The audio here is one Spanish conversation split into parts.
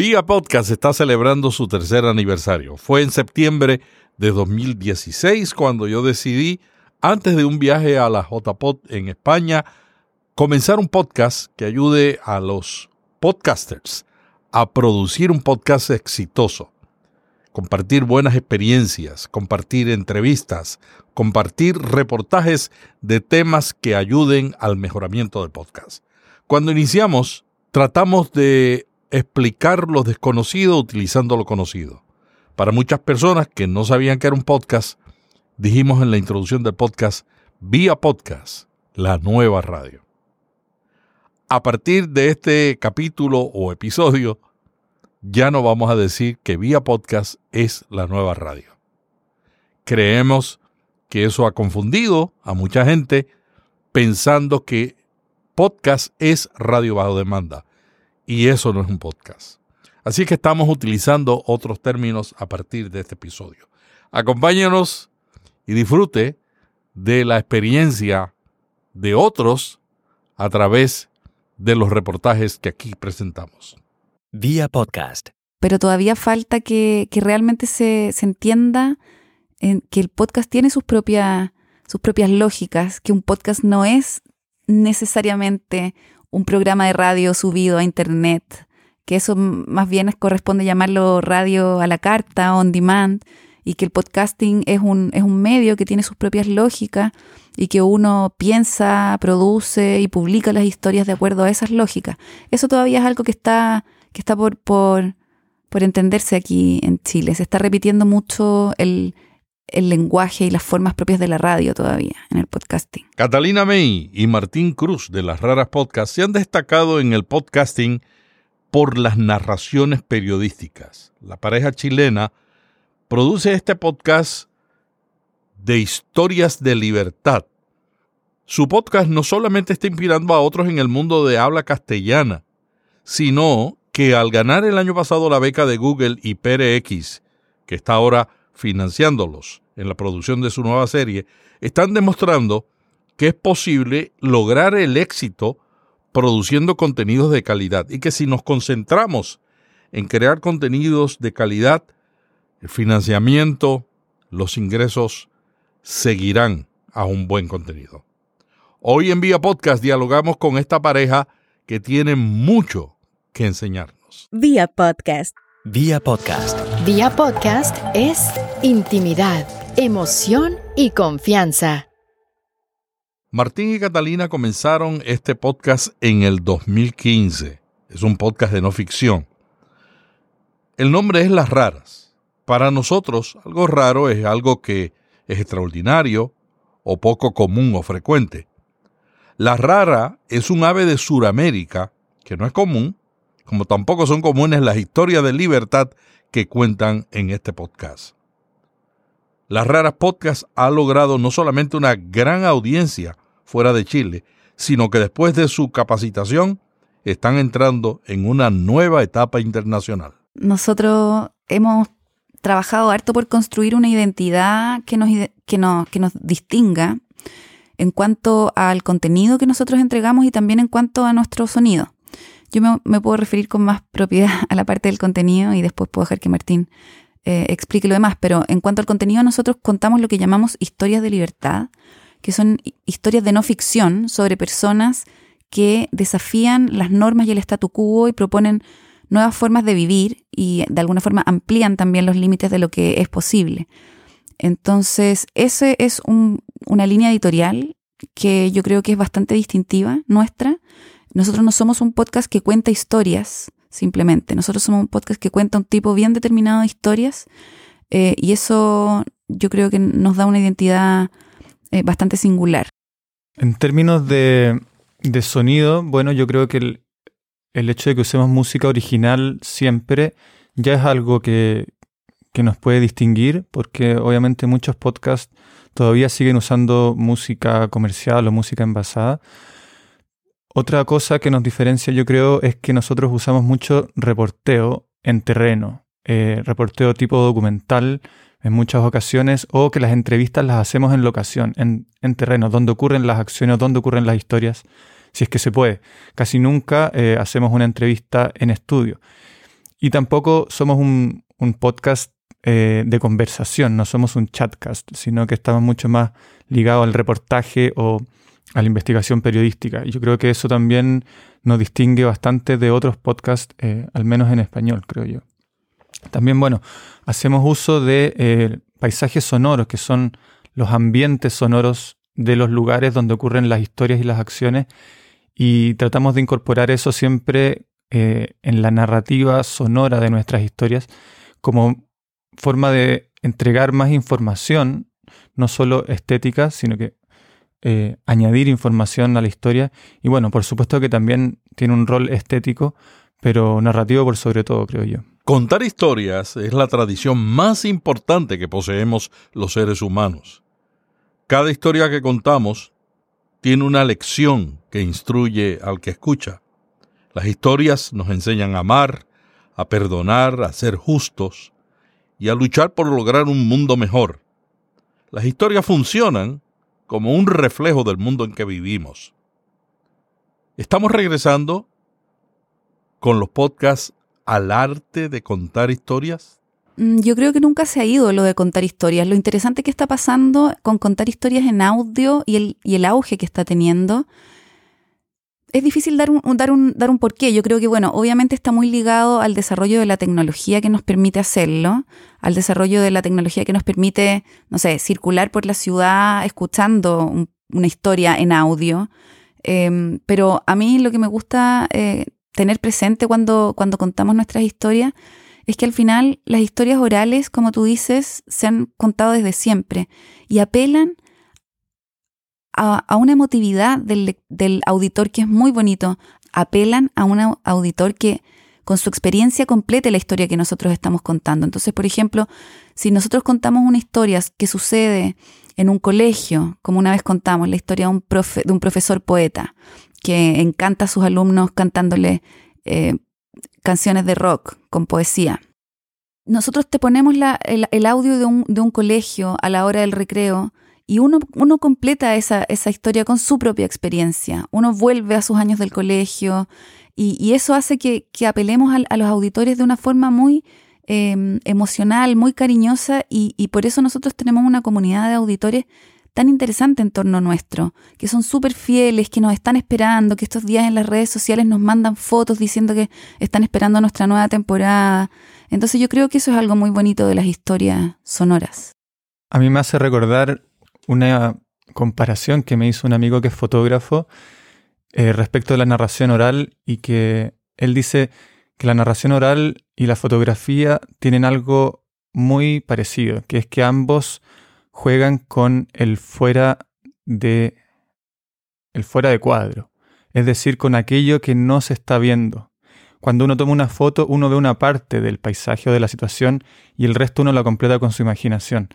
Vía Podcast está celebrando su tercer aniversario. Fue en septiembre de 2016 cuando yo decidí, antes de un viaje a la JPod en España, comenzar un podcast que ayude a los podcasters a producir un podcast exitoso. Compartir buenas experiencias, compartir entrevistas, compartir reportajes de temas que ayuden al mejoramiento del podcast. Cuando iniciamos, tratamos de explicar lo desconocido utilizando lo conocido. Para muchas personas que no sabían que era un podcast, dijimos en la introducción del podcast, vía podcast, la nueva radio. A partir de este capítulo o episodio, ya no vamos a decir que vía podcast es la nueva radio. Creemos que eso ha confundido a mucha gente pensando que podcast es radio bajo demanda y eso no es un podcast. Así que estamos utilizando otros términos a partir de este episodio. Acompáñenos y disfrute de la experiencia de otros a través de los reportajes que aquí presentamos. Vía podcast. Pero todavía falta que, realmente se, entienda que el podcast tiene sus, sus propias lógicas, que un podcast no es necesariamente un programa de radio subido a internet, que eso más bien corresponde llamarlo radio a la carta, on demand, y que el podcasting es un, es un medio que tiene sus propias lógicas y que uno piensa, produce y publica las historias de acuerdo a esas lógicas. Eso todavía es algo que está, que está por, por, por entenderse aquí en Chile. Se está repitiendo mucho el, el lenguaje y las formas propias de la radio todavía en el podcasting. Catalina May y Martín Cruz de las Raras Podcasts se han destacado en el podcasting por las narraciones periodísticas. La pareja chilena produce este podcast de historias de libertad. Su podcast no solamente está inspirando a otros en el mundo de habla castellana, sino que al ganar el año pasado la beca de Google y PRX, que está ahora financiándolos en la producción de su nueva serie, están demostrando que es posible lograr el éxito produciendo contenidos de calidad y que si nos concentramos en crear contenidos de calidad, el financiamiento, los ingresos seguirán a un buen contenido. Hoy en Vía Podcast dialogamos con esta pareja que tiene mucho que enseñarnos. Vía Podcast. Vía Podcast. Vía Podcast es intimidad, emoción y confianza. Martín y Catalina comenzaron este podcast en el 2015. Es un podcast de no ficción. El nombre es Las Raras. Para nosotros, algo raro es algo que es extraordinario o poco común o frecuente. La rara es un ave de Sudamérica que no es común como tampoco son comunes las historias de libertad que cuentan en este podcast. Las Raras Podcast ha logrado no solamente una gran audiencia fuera de Chile, sino que después de su capacitación están entrando en una nueva etapa internacional. Nosotros hemos trabajado harto por construir una identidad que nos, que que nos distinga en cuanto al contenido que nosotros entregamos y también en cuanto a nuestro sonido. Yo me, puedo referir con más propiedad a la parte del contenido y después puedo dejar que Martín eh, explique lo demás. Pero en cuanto al contenido, nosotros contamos lo que llamamos historias de libertad, que son historias de no ficción sobre personas que desafían las normas y el statu quo y proponen nuevas formas de vivir y de alguna forma amplían también los límites de lo que es posible. Entonces, esa es una línea editorial que yo creo que es bastante distintiva nuestra nosotros no somos un podcast que cuenta historias, simplemente. Nosotros somos un podcast que cuenta un tipo bien determinado de historias eh, y eso yo creo que nos da una identidad eh, bastante singular. En términos de, sonido, bueno, yo creo que el, el, hecho de que usemos música original siempre ya es algo que, que nos puede distinguir, porque obviamente muchos podcasts todavía siguen usando música comercial o música envasada. Otra cosa que nos diferencia, yo creo, es que nosotros usamos mucho reporteo en terreno, eh, reporteo tipo documental en muchas ocasiones, o que las entrevistas las hacemos en locación, en, terreno, donde ocurren las acciones, donde ocurren las historias, si es que se puede. Casi nunca eh, hacemos una entrevista en estudio. Y tampoco somos un, podcast eh, de conversación, no somos un chatcast, sino que estamos mucho más ligados al reportaje o a la investigación periodística. Y yo creo que eso también nos distingue bastante de otros podcasts, eh, al menos en español, creo yo. También, bueno, hacemos uso de eh, paisajes sonoros, que son los ambientes sonoros de los lugares donde ocurren las historias y las acciones, y tratamos de incorporar eso siempre eh, en la narrativa sonora de nuestras historias como forma de entregar más información, no solo estética, sino que eh, añadir información a la historia. Y bueno, por supuesto que también tiene un rol estético, pero narrativo por sobre todo, creo yo. Contar historias es la tradición más importante que poseemos los seres humanos. Cada historia que contamos tiene una lección que instruye al que escucha. Las historias nos enseñan a amar, a perdonar, a ser justos y a luchar por lograr un mundo mejor. Las historias funcionan como un reflejo del mundo en que vivimos. Estamos regresando con los podcasts al arte de contar historias. Mm, yo creo que nunca se ha ido lo de contar historias. Lo interesante que está pasando con contar historias en audio y el, y el auge que está teniendo es difícil dar un, dar, un, dar un porqué. Yo creo que, bueno, obviamente está muy ligado al desarrollo de la tecnología que nos permite hacerlo, al desarrollo de la tecnología que nos permite, no sé, circular por la ciudad escuchando una historia en audio. Em, pero a mí lo que me gusta eh, tener presente cuando, cuando contamos nuestras historias es que al final las historias orales, como tú dices, se han contado desde siempre y apelan a, una emotividad del, auditor que es muy bonito. Apelan a un auditor que con su experiencia complete la historia que nosotros estamos contando. Entonces, por ejemplo, si nosotros contamos una historia que sucede en un colegio, como una vez contamos la historia de un, profesor poeta que encanta a sus alumnos cantándole eh, canciones de rock con poesía. Nosotros te ponemos el, audio de un colegio a la hora del recreo y uno, uno completa esa, esa, historia con su propia experiencia. Uno vuelve a sus años del colegio y, eso hace que, apelemos a, los auditores de una forma muy em, emocional, muy cariñosa y, por eso nosotros tenemos una comunidad de auditores tan interesante en torno nuestro, que son súper fieles, que nos están esperando, que estos días en las redes sociales nos mandan fotos diciendo que están esperando nuestra nueva temporada. Entonces yo creo que eso es algo muy bonito de las historias sonoras. A mí me hace recordar una comparación que me hizo un amigo que es fotógrafo eh, respecto de la narración oral y que él dice que la narración oral y la fotografía tienen algo muy parecido, que es que ambos juegan con el fuera de el fuera de cuadro, es decir, con aquello que no se está viendo. Cuando uno toma una foto, uno ve una parte del paisaje o de la situación y el resto uno la completa con su imaginación.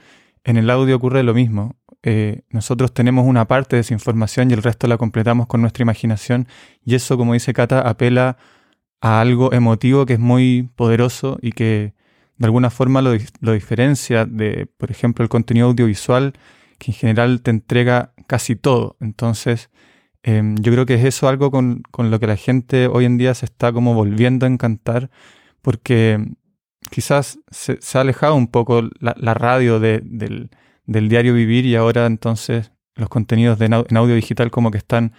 En el audio ocurre lo mismo. Eh, nosotros tenemos una parte de esa información y el resto la completamos con nuestra imaginación y eso, como dice Cata, apela a algo emotivo que es muy poderoso y que de alguna forma lo, diferencia de, por ejemplo, el contenido audiovisual, que en general te entrega casi todo. Entonces, em, yo creo que es eso algo con, lo que la gente hoy en día se está como volviendo a encantar, porque quizás se, ha alejado un poco la, radio del del diario vivir y ahora entonces los contenidos de, en audio digital como que están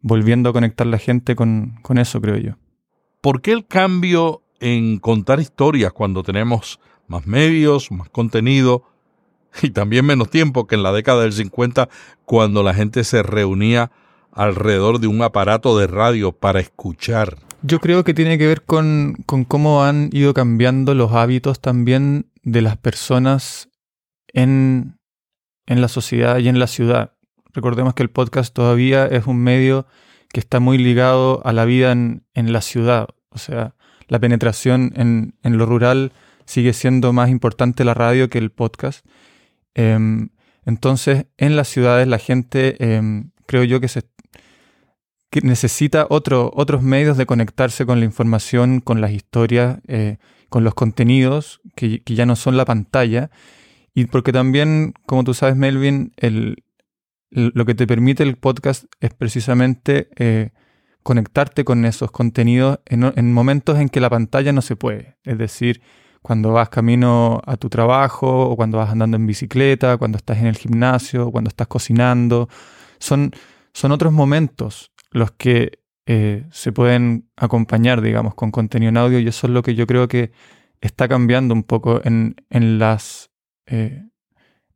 volviendo a conectar la gente con, con eso, creo yo. ¿Por qué el cambio en contar historias cuando tenemos más medios, más contenido y también menos tiempo que en la década del 50 cuando la gente se reunía alrededor de un aparato de radio para escuchar? Yo creo que tiene que ver con, con cómo han ido cambiando los hábitos también de las personas en, en la sociedad y en la ciudad. Recordemos que el podcast todavía es un medio que está muy ligado a la vida en, la ciudad. O sea, la penetración en, lo rural sigue siendo más importante la radio que el podcast. Em, entonces, en las ciudades la gente, em, creo yo que, se, necesita otro, otros medios de conectarse con la información, con las historias, eh, con los contenidos, que, que ya no son la pantalla. Y porque también, como tú sabes, Melvin, el, lo que te permite el podcast es precisamente eh, conectarte con esos contenidos en, momentos en que la pantalla no se puede. Es decir, cuando vas camino a tu trabajo, o cuando vas andando en bicicleta, cuando estás en el gimnasio, cuando estás cocinando. Son, son otros momentos los que eh, se pueden acompañar, digamos, con contenido en audio y eso es lo que yo creo que está cambiando un poco en, las, eh,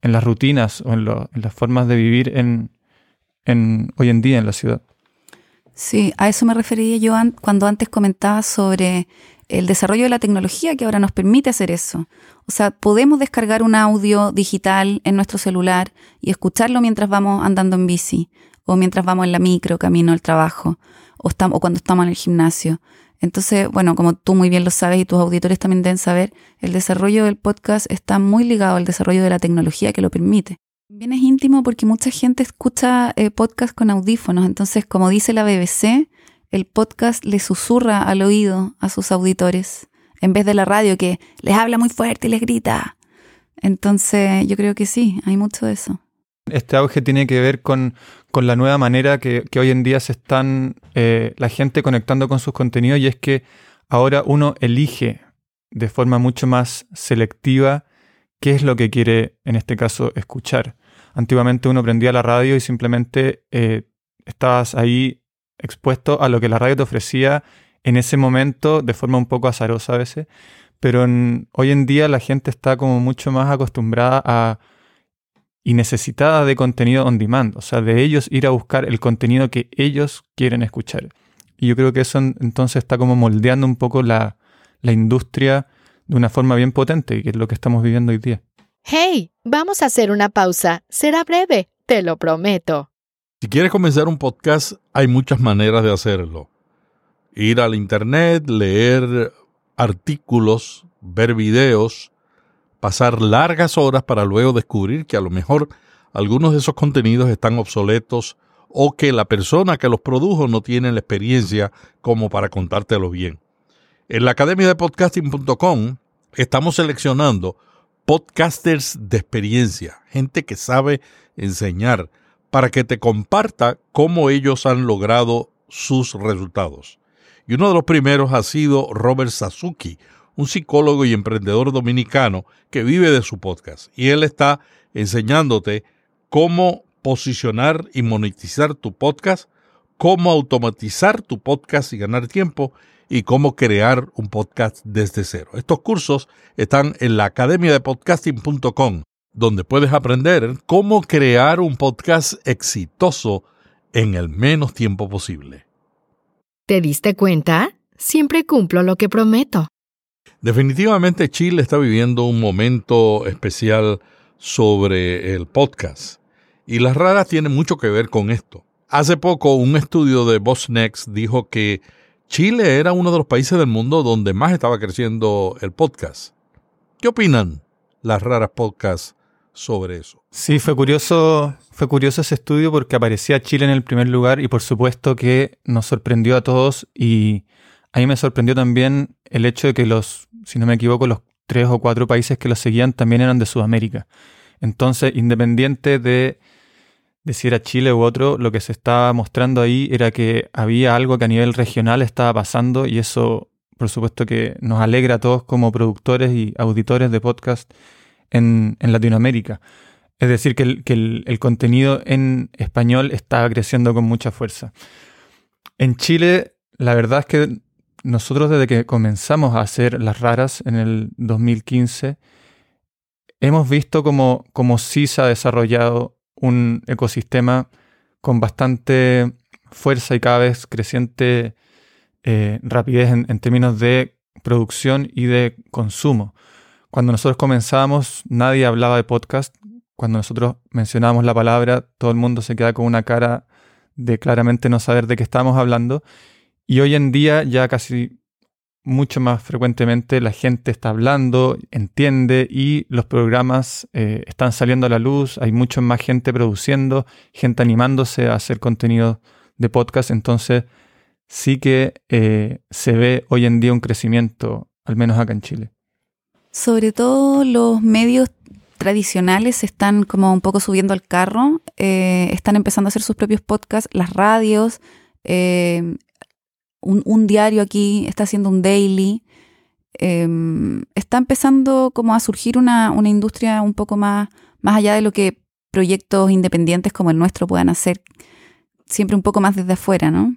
en las rutinas o en, en, las formas de vivir en, hoy en día en la ciudad. Sí, a eso me refería yo cuando antes comentaba sobre el desarrollo de la tecnología que ahora nos permite hacer eso. O sea, podemos descargar un audio digital en nuestro celular y escucharlo mientras vamos andando en bici, o mientras vamos en la micro, camino al trabajo, o cuando estamos en el gimnasio. Entonces, bueno, como tú muy bien lo sabes y tus auditores también deben saber, el desarrollo del podcast está muy ligado al desarrollo de la tecnología que lo permite. También es íntimo porque mucha gente escucha eh, podcast con audífonos, entonces, como dice la BBC, el podcast le susurra al oído a sus auditores, en vez de la radio que les habla muy fuerte y les grita. Entonces, yo creo que sí, hay mucho de eso. Este auge tiene que ver con, la nueva manera que, hoy en día se están eh, la gente conectando con sus contenidos y es que ahora uno elige de forma mucho más selectiva qué es lo que quiere, en este caso, escuchar. Antiguamente uno prendía la radio y simplemente eh, estabas ahí expuesto a lo que la radio te ofrecía en ese momento de forma un poco azarosa a veces, pero hoy en día la gente está como mucho más acostumbrada a y necesitada de contenido on demand, o sea, de ellos ir a buscar el contenido que ellos quieren escuchar. Y yo creo que eso entonces está como moldeando un poco la, la industria de una forma bien potente, que es lo que estamos viviendo hoy día. Hey, vamos a hacer una pausa. Será breve, te lo prometo. Si quieres comenzar un podcast, hay muchas maneras de hacerlo. Ir al Internet, leer artículos, ver videos, pasar largas horas para luego descubrir que a lo mejor algunos de esos contenidos están obsoletos o que la persona que los produjo no tiene la experiencia como para contártelo bien. En la Academia de Podcasting.com estamos seleccionando podcasters de experiencia, gente que sabe enseñar, para que te comparta cómo ellos han logrado sus resultados. Y uno de los primeros ha sido Robert Sasuki, un psicólogo y emprendedor dominicano que vive de su podcast. Y él está enseñándote cómo posicionar y monetizar tu podcast, cómo automatizar tu podcast y ganar tiempo y cómo crear un podcast desde cero. Estos cursos están en la academia de podcasting.com, donde puedes aprender cómo crear un podcast exitoso en el menos tiempo posible. ¿Te diste cuenta? Siempre cumplo lo que prometo. Definitivamente Chile está viviendo un momento especial sobre el podcast y las raras tienen mucho que ver con esto. Hace poco un estudio de Next dijo que Chile era uno de los países del mundo donde más estaba creciendo el podcast. ¿Qué opinan las raras podcasts sobre eso? Sí, fue curioso, fue curioso ese estudio porque aparecía Chile en el primer lugar y por supuesto que nos sorprendió a todos y a mí me sorprendió también el hecho de que los, si no me equivoco, los tres o cuatro países que los seguían también eran de Sudamérica. Entonces, independiente de, de si era Chile u otro, lo que se estaba mostrando ahí era que había algo que a nivel regional estaba pasando y eso, por supuesto, que nos alegra a todos como productores y auditores de podcast en, Latinoamérica. Es decir, que, el, el contenido en español está creciendo con mucha fuerza. En Chile, la verdad es que nosotros desde que comenzamos a hacer las raras en el 2015, hemos visto como, como sí se ha desarrollado un ecosistema con bastante fuerza y cada vez creciente eh, rapidez en, términos de producción y de consumo. Cuando nosotros comenzamos, nadie hablaba de podcast. Cuando nosotros mencionábamos la palabra, todo el mundo se queda con una cara de claramente no saber de qué estamos hablando. Y hoy en día ya casi mucho más frecuentemente la gente está hablando, entiende y los programas eh, están saliendo a la luz, hay mucho más gente produciendo, gente animándose a hacer contenido de podcast, entonces sí que eh, se ve hoy en día un crecimiento, al menos acá en Chile. Sobre todo los medios tradicionales están como un poco subiendo al carro, eh, están empezando a hacer sus propios podcasts, las radios, un, un diario aquí, está haciendo un daily. Em, está empezando como a surgir una, una industria un poco más, más allá de lo que proyectos independientes como el nuestro puedan hacer, siempre un poco más desde afuera, ¿no?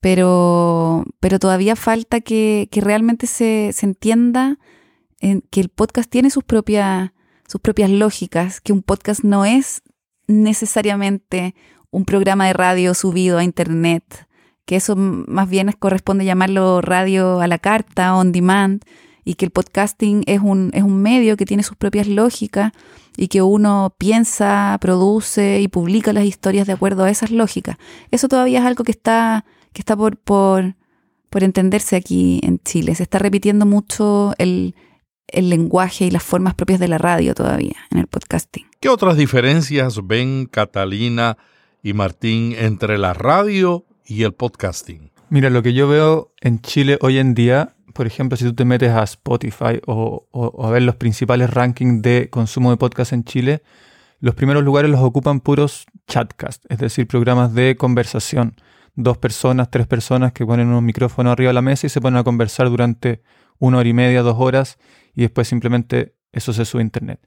Pero, pero todavía falta que, que realmente se, se entienda en que el podcast tiene sus propias, sus propias lógicas, que un podcast no es necesariamente un programa de radio subido a internet, que eso más bien corresponde llamarlo radio a la carta, on demand, y que el podcasting es un, es un medio que tiene sus propias lógicas y que uno piensa, produce y publica las historias de acuerdo a esas lógicas. Eso todavía es algo que está, que está por, por, por entenderse aquí en Chile. Se está repitiendo mucho el, el lenguaje y las formas propias de la radio todavía en el podcasting. ¿Qué otras diferencias ven Catalina y Martín entre la radio y el podcasting? Mira, lo que yo veo en Chile hoy en día, por ejemplo, si tú te metes a Spotify o, a ver los principales rankings de consumo de podcast en Chile, los primeros lugares los ocupan puros chatcasts, es decir, programas de conversación. Dos personas, tres personas que ponen un micrófono arriba de la mesa y se ponen a conversar durante una hora y media, dos horas, y después simplemente eso se sube a internet.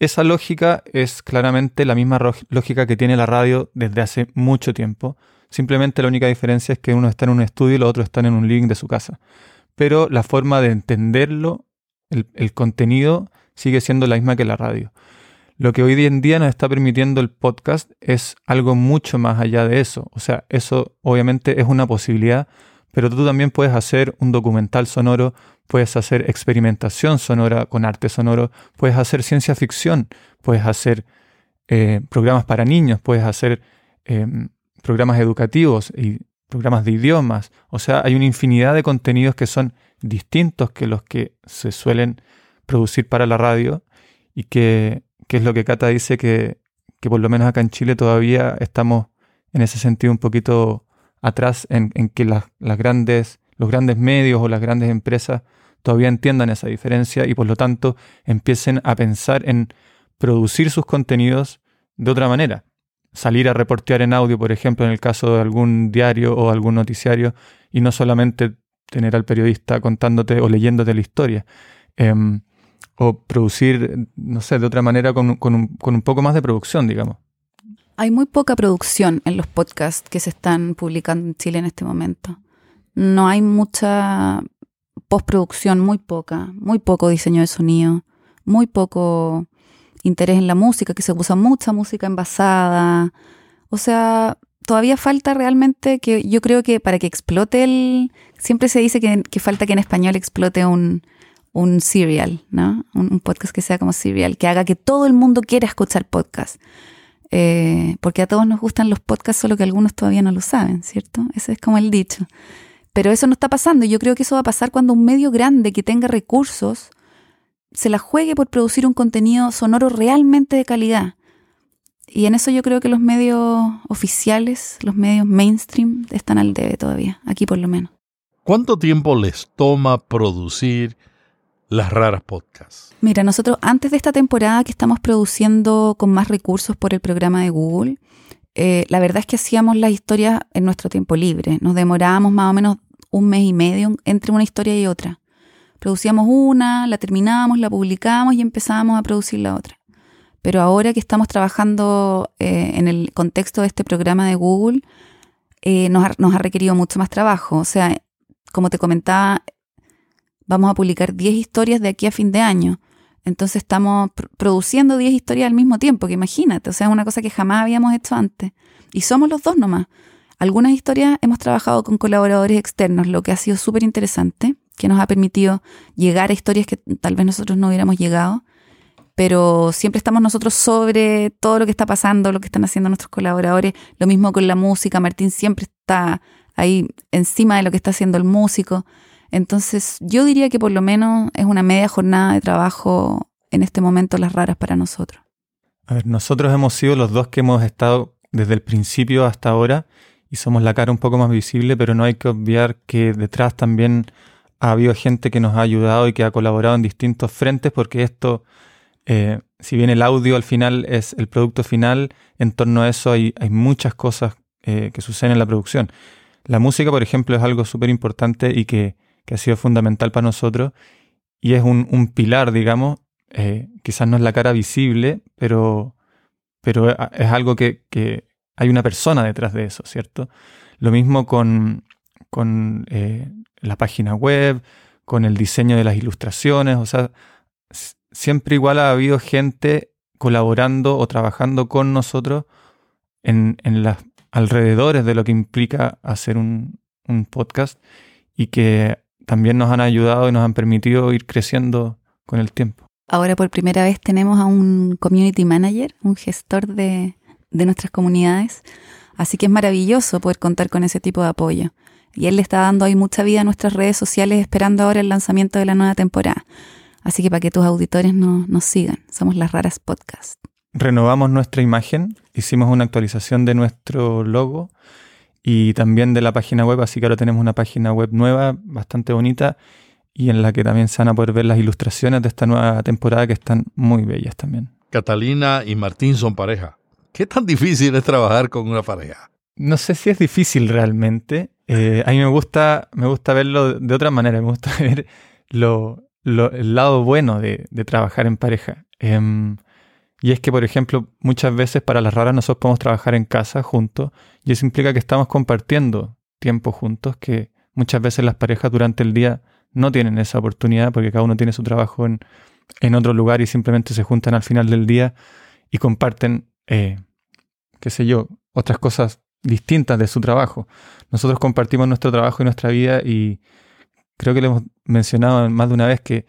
Esa lógica es claramente la misma lógica que tiene la radio desde hace mucho tiempo. Simplemente la única diferencia es que uno está en un estudio y los otros están en un link de su casa. Pero la forma de entenderlo, el, el contenido, sigue siendo la misma que la radio. Lo que hoy en día nos está permitiendo el podcast es algo mucho más allá de eso. O sea, eso obviamente es una posibilidad, pero tú también puedes hacer un documental sonoro, puedes hacer experimentación sonora con arte sonoro, puedes hacer ciencia ficción, puedes hacer eh, programas para niños, puedes hacer em, programas educativos y programas de idiomas. O sea, hay una infinidad de contenidos que son distintos que los que se suelen producir para la radio y que, es lo que Cata dice que, que, por lo menos acá en Chile todavía estamos en ese sentido un poquito atrás en, que las, las grandes, los grandes medios o las grandes empresas todavía entiendan esa diferencia y por lo tanto empiecen a pensar en producir sus contenidos de otra manera. Salir a reportear en audio, por ejemplo, en el caso de algún diario o algún noticiario, y no solamente tener al periodista contándote o leyéndote la historia. Em, o producir, no sé, de otra manera con, con, un, con un poco más de producción, digamos. Hay muy poca producción en los podcasts que se están publicando en Chile en este momento. No hay mucha postproducción muy poca, muy poco diseño de sonido, muy poco interés en la música, que se usa mucha música envasada. O sea, todavía falta realmente que yo creo que para que explote el... Siempre se dice que, falta que en español explote un, un serial, ¿no? Un, podcast que sea como serial, que haga que todo el mundo quiera escuchar podcast. Eh, porque a todos nos gustan los podcasts, solo que algunos todavía no lo saben, ¿cierto? Ese es como el dicho. Pero eso no está pasando yo creo que eso va a pasar cuando un medio grande que tenga recursos se la juegue por producir un contenido sonoro realmente de calidad. Y en eso yo creo que los medios oficiales, los medios mainstream, están al debe todavía, aquí por lo menos. ¿Cuánto tiempo les toma producir las raras podcasts? Mira, nosotros antes de esta temporada que estamos produciendo con más recursos por el programa de Google, eh, la verdad es que hacíamos las historias en nuestro tiempo libre. Nos demorábamos más o menos un mes y medio entre una historia y otra. Producíamos una, la terminábamos, la publicábamos y empezábamos a producir la otra. Pero ahora que estamos trabajando eh, en el contexto de este programa de Google, eh, nos, ha, requerido mucho más trabajo. O sea, como te comentaba, vamos a publicar 10 historias de aquí a fin de año. Entonces estamos produciendo 10 historias al mismo tiempo, que imagínate, o sea, es una cosa que jamás habíamos hecho antes. Y somos los dos nomás. Algunas historias hemos trabajado con colaboradores externos, lo que ha sido súper interesante, que nos ha permitido llegar a historias que tal vez nosotros no hubiéramos llegado, pero siempre estamos nosotros sobre todo lo que está pasando, lo que están haciendo nuestros colaboradores. Lo mismo con la música, Martín siempre está ahí encima de lo que está haciendo el músico. Entonces, yo diría que por lo menos es una media jornada de trabajo en este momento las raras para nosotros. A ver, nosotros hemos sido los dos que hemos estado desde el principio hasta ahora y somos la cara un poco más visible, pero no hay que obviar que detrás también ha habido gente que nos ha ayudado y que ha colaborado en distintos frentes, porque esto, eh, si bien el audio al final es el producto final, en torno a eso hay, muchas cosas eh, que suceden en la producción. La música, por ejemplo, es algo súper importante y que, que, ha sido fundamental para nosotros y es un, un pilar, digamos, eh, quizás no es la cara visible, pero, pero es algo que, hay una persona detrás de eso, ¿cierto? Lo mismo con, con eh, la página web, con el diseño de las ilustraciones, o sea, siempre igual ha habido gente colaborando o trabajando con nosotros en, en los alrededores de lo que implica hacer un, un podcast y que también nos han ayudado y nos han permitido ir creciendo con el tiempo. Ahora por primera vez tenemos a un community manager, un gestor de, de nuestras comunidades, así que es maravilloso poder contar con ese tipo de apoyo. Y él le está dando ahí mucha vida a nuestras redes sociales esperando ahora el lanzamiento de la nueva temporada. Así que para que tus auditores nos sigan, somos las raras podcast. Renovamos nuestra imagen, hicimos una actualización de nuestro logo y también de la página web, así que ahora tenemos una página web nueva, bastante bonita y en la que también se van a poder ver las ilustraciones de esta nueva temporada que están muy bellas también. Catalina y Martín son pareja. ¿Qué tan difícil es trabajar con una pareja? No sé si es difícil realmente. Eh, a mí me gusta, me gusta verlo de otra manera. Me gusta ver lo, el lado bueno de, trabajar en pareja. Em, y es que, por ejemplo, muchas veces para las raras nosotros podemos trabajar en casa juntos y eso implica que estamos compartiendo tiempo juntos, que muchas veces las parejas durante el día no tienen esa oportunidad porque cada uno tiene su trabajo en, en otro lugar y simplemente se juntan al final del día y comparten, eh, qué sé yo, otras cosas distintas de su trabajo. Nosotros compartimos nuestro trabajo y nuestra vida y creo que lo hemos mencionado más de una vez que,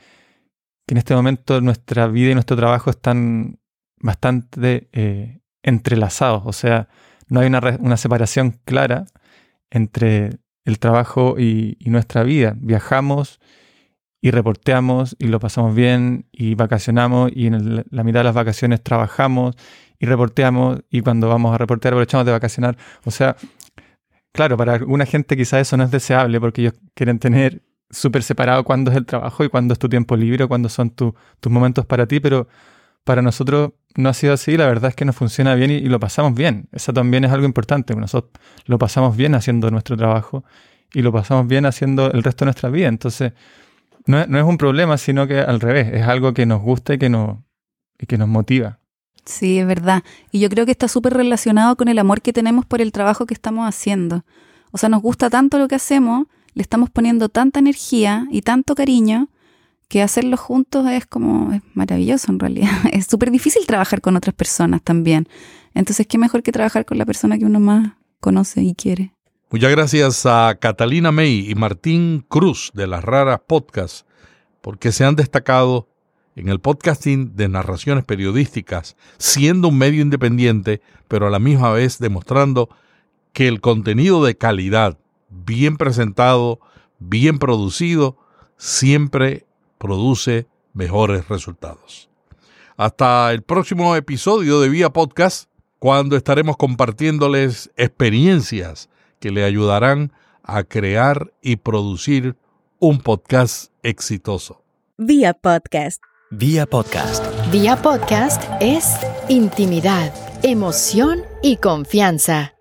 en este momento nuestra vida y nuestro trabajo están bastante eh, entrelazados, o sea, no hay una, separación clara entre el trabajo y, nuestra vida. Viajamos y reporteamos y lo pasamos bien y vacacionamos y en la mitad de las vacaciones trabajamos y reporteamos y cuando vamos a reportear aprovechamos de vacacionar. O sea, claro, para alguna gente quizás eso no es deseable porque ellos quieren tener súper separado cuándo es el trabajo y cuándo es tu tiempo libre, cuándo son tus momentos para ti, pero para nosotros no ha sido así, la verdad es que nos funciona bien y, lo pasamos bien. Eso también es algo importante, nosotros lo pasamos bien haciendo nuestro trabajo y lo pasamos bien haciendo el resto de nuestra vida. Entonces, no es, no es un problema, sino que al revés, es algo que nos gusta y que nos, y que nos motiva. Sí, es verdad. Y yo creo que está súper relacionado con el amor que tenemos por el trabajo que estamos haciendo. O sea, nos gusta tanto lo que hacemos le estamos poniendo tanta energía y tanto cariño que hacerlo juntos es como, es maravilloso en realidad. Es súper difícil trabajar con otras personas también. Entonces, ¿qué mejor que trabajar con la persona que uno más conoce y quiere? Muchas gracias a Catalina May y Martín Cruz de las Raras Podcasts, porque se han destacado en el podcasting de narraciones periodísticas, siendo un medio independiente, pero a la misma vez demostrando que el contenido de calidad bien presentado, bien producido, siempre produce mejores resultados. Hasta el próximo episodio de Vía Podcast, cuando estaremos compartiéndoles experiencias que le ayudarán a crear y producir un podcast exitoso. Vía Podcast. Vía Podcast. Vía Podcast es intimidad, emoción y confianza.